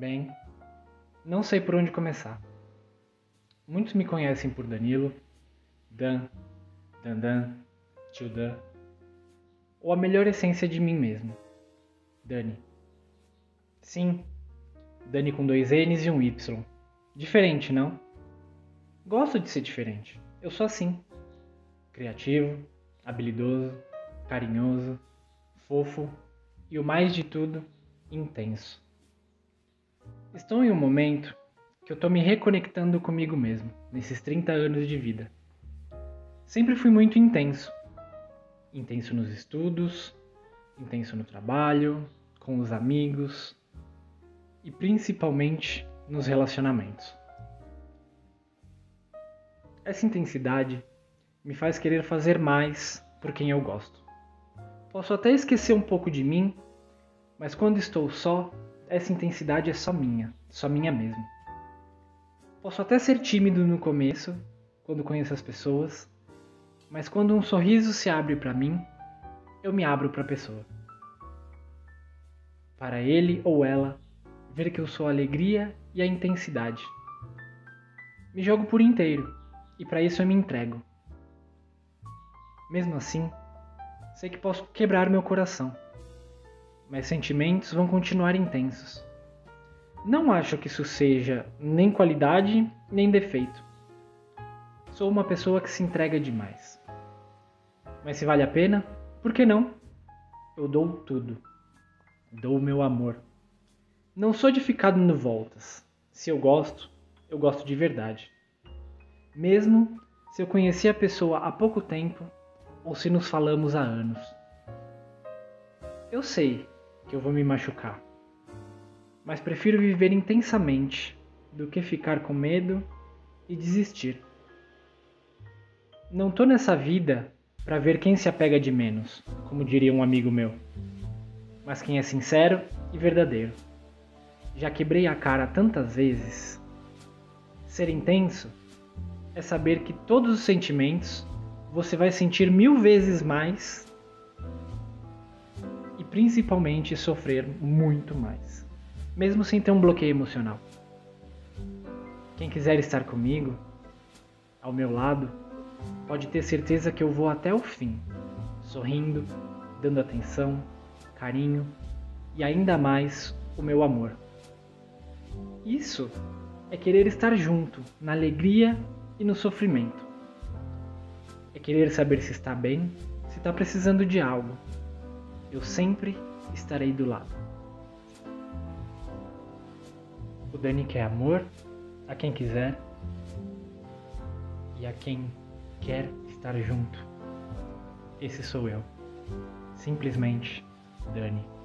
Bem, não sei por onde começar. Muitos me conhecem por Danilo, Dan, Dandan, Tio Dan, ou a melhor essência de mim mesmo, Dani. Sim, Dani com dois N's e um Y. Diferente, não? Gosto de ser diferente. Eu sou assim. Criativo, habilidoso, carinhoso, fofo e o mais de tudo, intenso. Estou em um momento que eu estou me reconectando comigo mesmo, nesses 30 anos de vida. Sempre fui muito intenso. Intenso nos estudos, intenso no trabalho, com os amigos e principalmente nos relacionamentos. Essa intensidade me faz querer fazer mais por quem eu gosto. Posso até esquecer um pouco de mim, mas quando estou só, essa intensidade é só minha, só minha mesmo. Posso até ser tímido no começo, quando conheço as pessoas, mas quando um sorriso se abre para mim, eu me abro para a pessoa. Para ele ou ela ver que eu sou a alegria e a intensidade. Me jogo por inteiro e para isso eu me entrego. Mesmo assim, sei que posso quebrar meu coração, mas sentimentos vão continuar intensos. Não acho que isso seja nem qualidade nem defeito. Sou uma pessoa que se entrega demais. Mas se vale a pena, por que não? Eu dou tudo. Dou meu amor. Não sou de ficar dando voltas. Se eu gosto, eu gosto de verdade. Mesmo se eu conheci a pessoa há pouco tempo ou se nos falamos há anos. Eu sei que eu vou me machucar, mas prefiro viver intensamente do que ficar com medo e desistir. Não tô nessa vida para ver quem se apega de menos, como diria um amigo meu, mas quem é sincero e verdadeiro. Já quebrei a cara tantas vezes. Ser intenso é saber que todos os sentimentos você vai sentir mil vezes mais principalmente sofrer muito mais, mesmo sem ter um bloqueio emocional. Quem quiser estar comigo, ao meu lado, pode ter certeza que eu vou até o fim, sorrindo, dando atenção, carinho e ainda mais o meu amor. Isso é querer estar junto na alegria e no sofrimento é querer saber se está bem, se está precisando de algo. Eu sempre estarei do lado. O Dani quer amor a quem quiser e a quem quer estar junto. Esse sou eu. Simplesmente Dani.